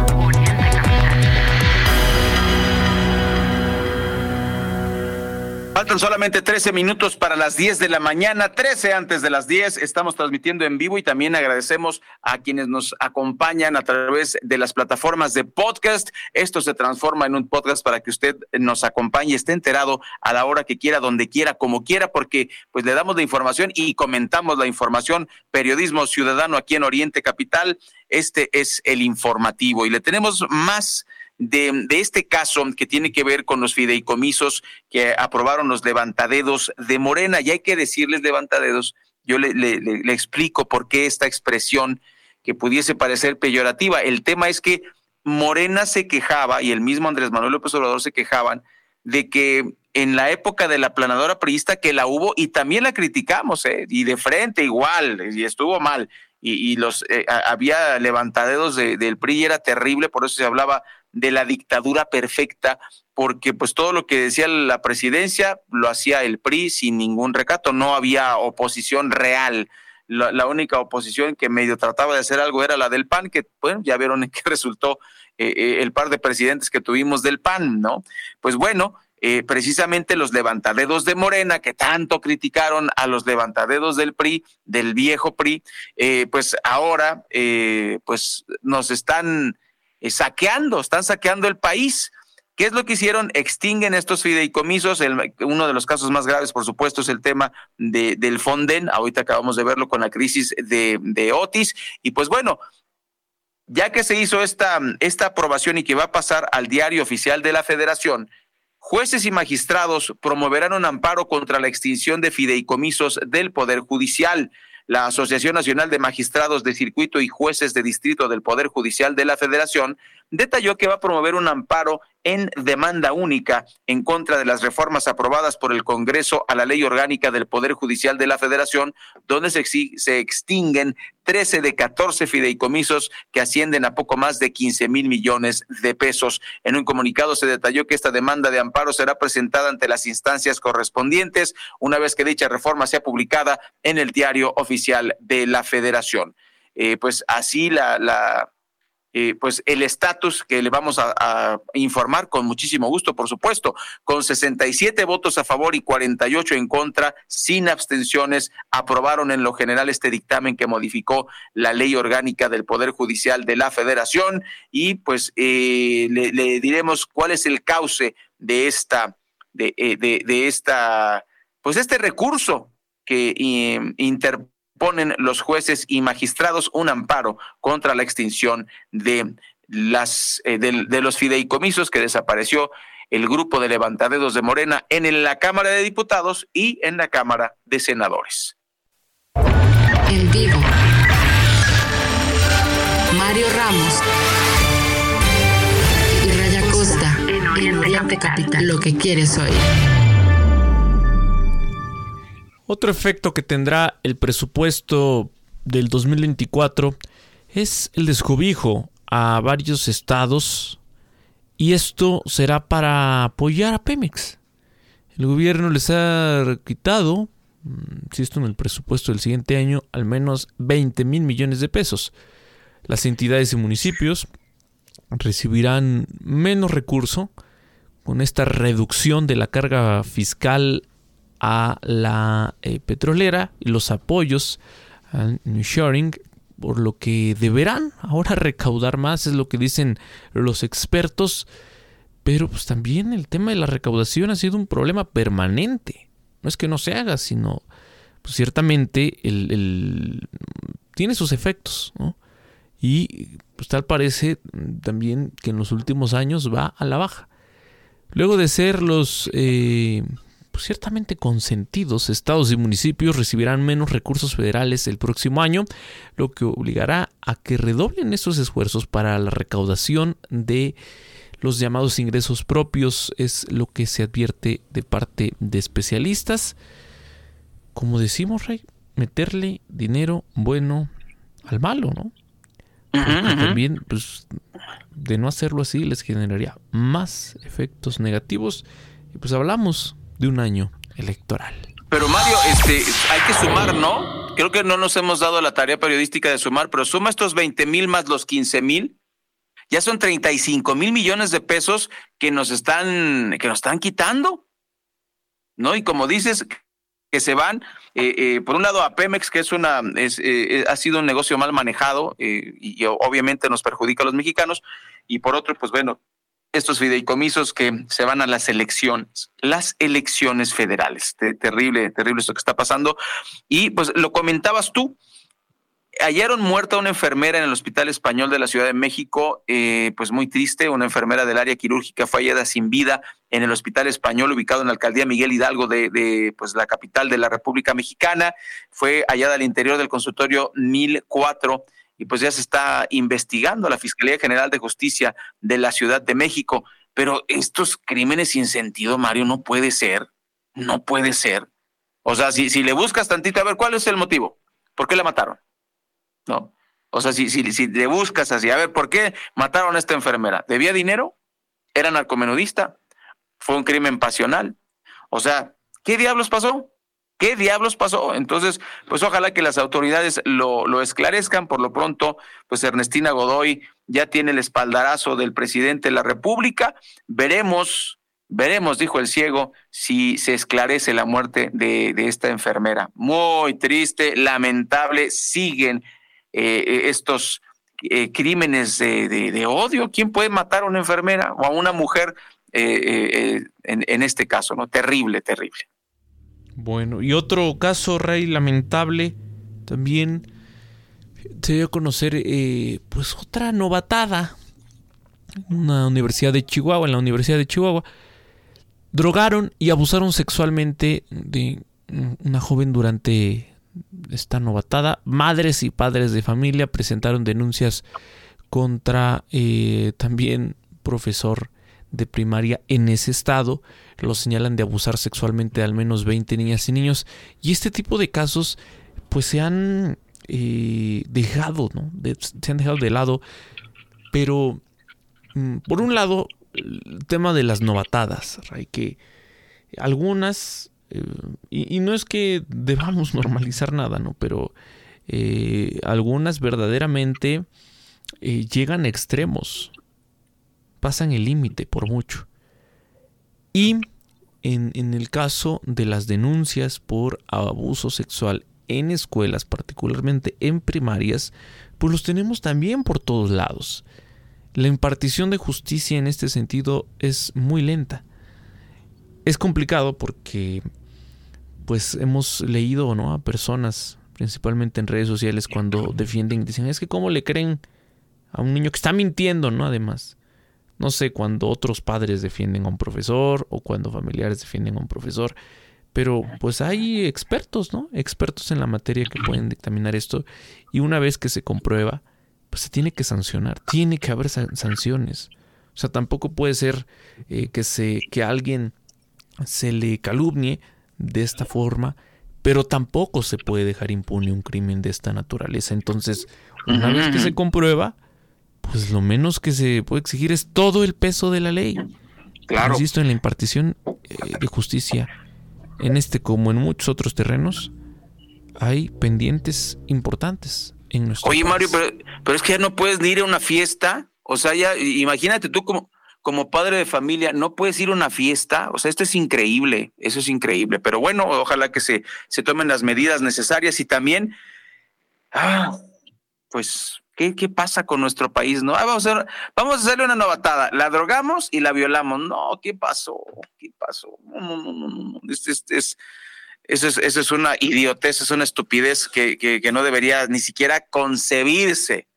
Faltan solamente 13 minutos para las 10 de la mañana, 13 antes de las 10. Estamos transmitiendo en vivo y también agradecemos a quienes nos acompañan a través de las plataformas de podcast. Esto se transforma en un podcast para que usted nos acompañe esté enterado a la hora que quiera, donde quiera, como quiera, porque pues le damos la información y comentamos la información. Periodismo ciudadano aquí en Oriente Capital. Este es el informativo y le tenemos más de, este caso que tiene que ver con los fideicomisos que aprobaron los levantadedos de Morena. Y hay que decirles levantadedos, yo le, explico por qué esta expresión que pudiese parecer peyorativa. El tema es que Morena se quejaba y el mismo Andrés Manuel López Obrador se quejaban de que en la época de la planadora priista que la hubo y también la criticamos, ¿eh? y de frente igual, y estuvo mal, y, los eh, había levantadedos del PRI y era terrible, por eso se hablaba de la dictadura perfecta, porque pues todo lo que decía la presidencia lo hacía el PRI sin ningún recato, no había oposición real. La, única oposición que medio trataba de hacer algo era la del PAN, que bueno, ya vieron en qué resultó eh, eh, el par de presidentes que tuvimos del PAN, ¿no? Pues bueno, eh, precisamente los levantadedos de Morena, que tanto criticaron a los levantadedos del PRI, del viejo PRI, eh, pues ahora eh, pues nos están saqueando, están saqueando el país. ¿Qué es lo que hicieron? Extinguen estos fideicomisos. uno de los casos más graves, por supuesto, es el tema de, del Fonden. Ahorita acabamos de verlo con la crisis de, de Otis. Y pues bueno, ya que se hizo esta, esta aprobación y que va a pasar al diario oficial de la federación, jueces y magistrados promoverán un amparo contra la extinción de fideicomisos del Poder Judicial. La Asociación Nacional de Magistrados de Circuito y Jueces de Distrito del Poder Judicial de la Federación detalló que va a promover un amparo en demanda única en contra de las reformas aprobadas por el Congreso a la Ley Orgánica del Poder Judicial de la Federación, donde se, se extinguen 13 de 14 fideicomisos que ascienden a poco más de 15 mil millones de pesos. En un comunicado se detalló que esta demanda de amparo será presentada ante las instancias correspondientes una vez que dicha reforma sea publicada en el diario oficial de la Federación. Eh, pues así la, la eh, pues el estatus que le vamos a, informar con muchísimo gusto, por supuesto, con 67 votos a favor y 48 en contra, sin abstenciones, aprobaron en lo general este dictamen que modificó la ley orgánica del Poder Judicial de la Federación. Y pues eh, le, diremos cuál es el cauce de esta, de, eh, de, esta, pues este recurso que inter ponen los jueces y magistrados un amparo contra la extinción de las eh, de, los fideicomisos que desapareció el grupo de levantadedos de Morena en la Cámara de Diputados y en la Cámara de Senadores. En vivo. Mario Ramos y Raya Costa en Oriente Capital. Lo que quieres oír. Otro efecto que tendrá el presupuesto del 2024 es el descobijo a varios estados y esto será para apoyar a Pemex. El gobierno les ha quitado, insisto, mm, en el presupuesto del siguiente año, al menos 20 mil millones de pesos. Las entidades y municipios recibirán menos recurso con esta reducción de la carga fiscal a la eh, petrolera y los apoyos al Sharing, por lo que deberán ahora recaudar más, es lo que dicen los expertos. Pero pues también el tema de la recaudación ha sido un problema permanente. No es que no se haga, sino pues ciertamente el, tiene sus efectos. Y pues tal parece también que en los últimos años va a la baja. Luego de ser los eh, pues, ciertamente consentidos, estados y municipios recibirán menos recursos federales el próximo año, lo que obligará a que redoblen estos esfuerzos para la recaudación de los llamados ingresos propios, es lo que se advierte de parte de especialistas. Como decimos, Rey, meterle dinero bueno al malo, ¿no? también, pues, de no hacerlo así, les generaría más efectos negativos. Y pues hablamos de un año electoral. Pero Mario, este, hay que sumar, ¿no? Creo que no nos hemos dado la tarea periodística de sumar, pero suma estos 20 mil más los 15 mil, ya son 35 mil millones de pesos que nos están, que nos están quitando, ¿no? Y como dices, que se van, eh, eh, por un lado a Pemex, que es una, es, eh, ha sido un negocio mal manejado y obviamente nos perjudica a los mexicanos, y por otro, pues bueno, estos fideicomisos que se van a las elecciones, las elecciones federales. terrible, terrible esto que está pasando. Y pues lo comentabas tú, hallaron muerta una enfermera en el Hospital Español de la Ciudad de México, eh, pues muy triste, una enfermera del área quirúrgica fue hallada sin vida en el Hospital Español ubicado en la alcaldía Miguel Hidalgo de, de pues, la capital de la República Mexicana. Fue hallada al interior del consultorio 1004 y pues ya se está investigando la Fiscalía General de Justicia de la Ciudad de México. Pero estos crímenes sin sentido, Mario, no puede ser, no puede ser. O sea, si, si le buscas tantito, a ver, ¿cuál es el motivo? ¿Por qué la mataron? ¿No? O sea, si, si, si le buscas así, a ver, ¿por qué mataron a esta enfermera? ¿Debía dinero? ¿Era narcomenudista? ¿Fue un crimen pasional? O sea, ¿qué diablos pasó? ¿Qué diablos pasó? Entonces, pues ojalá que las autoridades lo, lo esclarezcan. Por lo pronto, pues Ernestina Godoy ya tiene el espaldarazo del presidente de la República. Veremos Veremos, dijo el ciego, si se esclarece la muerte de, esta enfermera. Muy triste, lamentable, siguen eh, estos eh, crímenes de, odio. ¿Quién puede matar a una enfermera o a una mujer en, en, este caso? ¿no? Terrible, terrible. Bueno, y otro caso, Rey, lamentable, también se dio a conocer eh, pues otra novatada en una universidad de Chihuahua, en la Universidad de Chihuahua. Drogaron y abusaron sexualmente de una joven durante esta novatada. Madres y padres de familia presentaron denuncias contra eh, también profesor de primaria en ese estado. Lo señalan de abusar sexualmente de al menos 20 niñas y niños. Y este tipo de casos pues se han eh, dejado, ¿no? se han dejado de lado. Pero, mm, por un lado, el tema de las novatadas, hay que algunas, eh, y, no es que debamos normalizar nada, ¿no? Pero eh, algunas verdaderamente llegan a extremos, pasan el límite por mucho. Y en, en, el caso de las denuncias por abuso sexual en escuelas, particularmente en primarias, pues los tenemos también por todos lados. La impartición de justicia en este sentido es muy lenta. Es complicado porque pues hemos leído ¿no? a personas, principalmente en redes sociales, cuando defienden y dicen, es que cómo le creen a un niño que está mintiendo, ¿no? Además, no sé, cuando otros padres defienden a un profesor o cuando familiares defienden a un profesor. Pero pues hay expertos, ¿no? Expertos en la materia que pueden dictaminar esto. Y una vez que se comprueba, pues se tiene que sancionar. Tiene que haber sanciones. O sea, tampoco puede ser eh, que, se, que a alguien se le calumnie de esta forma, pero tampoco se puede dejar impune un crimen de esta naturaleza. Entonces, una vez que se comprueba, pues lo menos que se puede exigir es todo el peso de la ley. Claro. Insisto, en la impartición eh, de justicia en este como en muchos otros terrenos, hay pendientes importantes en nuestro Oye, Mario, pero, es que ya no puedes ni ir a una fiesta. O sea, ya imagínate tú como, como padre de familia, no puedes ir a una fiesta. O sea, esto es increíble, eso es increíble. Pero bueno, ojalá que se, se tomen las medidas necesarias y también, ah, pues ¿Qué, ¿Qué, pasa con nuestro país? ¿no? Ah, vamos, a vamos a hacerle una novatada. La drogamos y la violamos. No, ¿qué pasó? ¿Qué pasó? No, no, no, no. Es, es, es, eso, es, eso es una idiotez, es una estupidez que, que, no debería ni siquiera concebirse.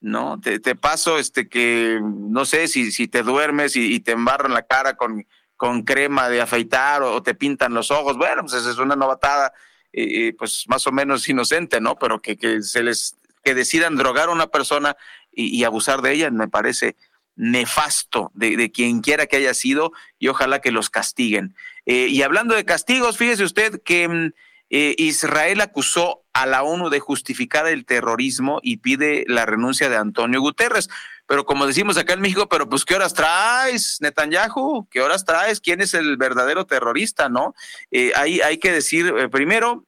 ¿No? Te, paso este que, no sé, si, si te duermes y, te embarran la cara con, con crema de afeitar o, te pintan los ojos. Bueno, pues esa es una novatada, eh, pues más o menos inocente, ¿no? Pero que, que se les que decidan drogar a una persona y, abusar de ella, me parece nefasto de, quien quiera que haya sido y ojalá que los castiguen. Eh, y hablando de castigos, fíjese usted que mm, eh, Israel acusó a la ONU de justificar el terrorismo y pide la renuncia de Antonio Guterres. Pero como decimos acá en México, pero pues ¿qué horas traes, Netanyahu? ¿Qué horas traes? ¿Quién es el verdadero terrorista, no? Eh, hay que decir, primero,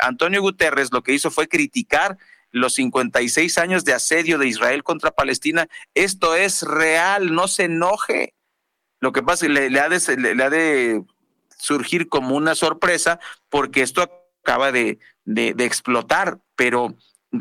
Antonio Guterres lo que hizo fue criticar los 56 años de asedio de Israel contra Palestina. Esto es real, no se enoje. Lo que pasa es que le, ha, de, le, ha, de, surgir como una sorpresa porque esto acaba de, explotar, pero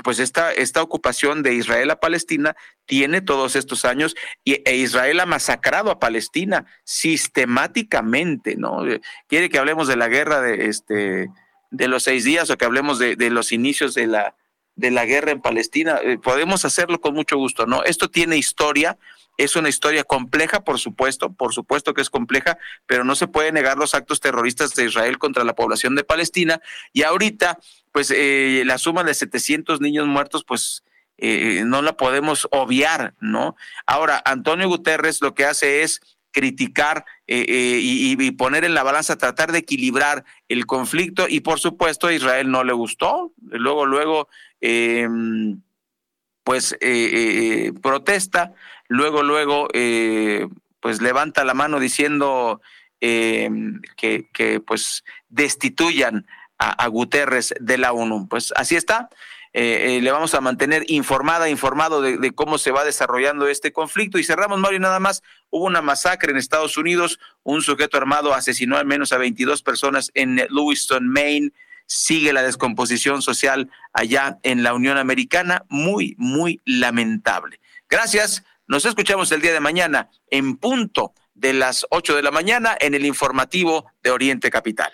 pues esta, ocupación de Israel a Palestina tiene todos estos años y, e Israel ha masacrado a Palestina sistemáticamente, ¿no? Quiere que hablemos de la guerra de, este, de los seis días o que hablemos de los inicios de la, de la guerra en Palestina. Eh, podemos hacerlo con mucho gusto, ¿no? Esto tiene historia, es una historia compleja, por supuesto, por supuesto que es compleja, pero no se puede negar los actos terroristas de Israel contra la población de Palestina. Y ahorita, pues eh, la suma de 700 niños muertos, pues eh, no la podemos obviar, ¿no? Ahora, Antonio Guterres lo que hace es criticar y, y, poner en la balanza, tratar de equilibrar el conflicto y por supuesto a Israel no le gustó. Luego, luego eh, pues eh, eh, protesta, luego, luego, eh, pues levanta la mano diciendo em, que, que, pues destituyan a, a, Guterres de la ONU. Pues así está. Eh, le vamos a mantener informada, informado de, de, cómo se va desarrollando este conflicto. Y cerramos, Mario, nada más. Hubo una masacre en Estados Unidos. Un sujeto armado asesinó al menos a 22 personas en Lewiston, Maine. Sigue la descomposición social allá en la Unión Americana. Muy, muy lamentable. Gracias. Nos escuchamos el día de mañana en punto de las 8 de la mañana en el informativo de Oriente Capital.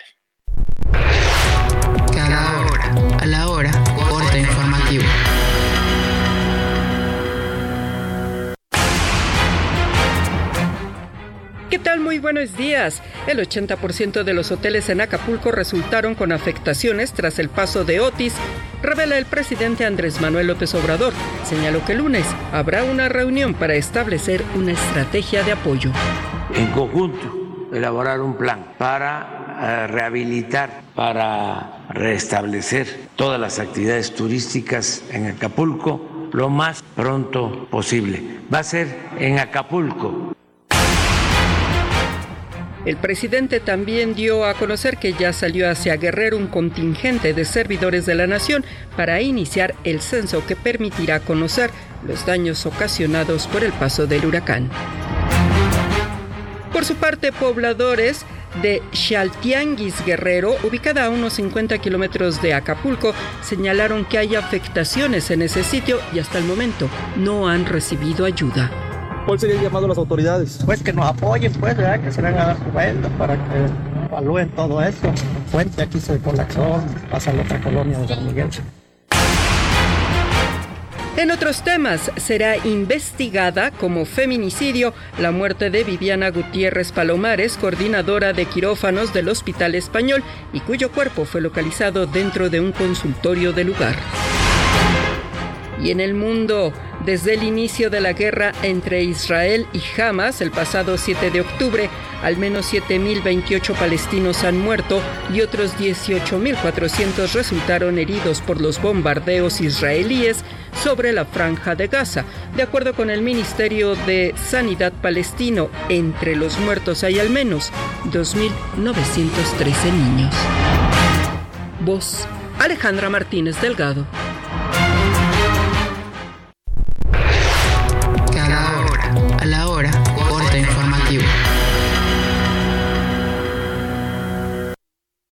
¿Qué tal? Muy buenos días. El 80% de los hoteles en Acapulco resultaron con afectaciones tras el paso de Otis, revela el presidente Andrés Manuel López Obrador. Señaló que el lunes habrá una reunión para establecer una estrategia de apoyo. En conjunto, elaborar un plan para eh, rehabilitar, para restablecer todas las actividades turísticas en Acapulco lo más pronto posible. Va a ser en Acapulco el presidente también dio a conocer que ya salió hacia Guerrero un contingente de servidores de la nación para iniciar el censo que permitirá conocer los daños ocasionados por el paso del huracán. Por su parte, pobladores de Xaltianguis Guerrero, ubicada a unos 50 kilómetros de Acapulco, señalaron que hay afectaciones en ese sitio y hasta el momento no han recibido ayuda. ¿Cuál sería el llamado a las autoridades? Pues que nos apoyen, pues, ¿verdad? que se vengan a dar cuenta para que evalúen todo esto. El puente aquí se colapsó, pasa a la otra colonia de San Miguel. En otros temas, será investigada como feminicidio la muerte de Viviana Gutiérrez Palomares, coordinadora de quirófanos del Hospital Español, y cuyo cuerpo fue localizado dentro de un consultorio del lugar. Y en el mundo, desde el inicio de la guerra entre Israel y Hamas el pasado 7 de octubre, al menos 7.028 palestinos han muerto y otros 18.400 resultaron heridos por los bombardeos israelíes sobre la franja de Gaza. De acuerdo con el Ministerio de Sanidad palestino, entre los muertos hay al menos 2.913 niños. Voz Alejandra Martínez Delgado.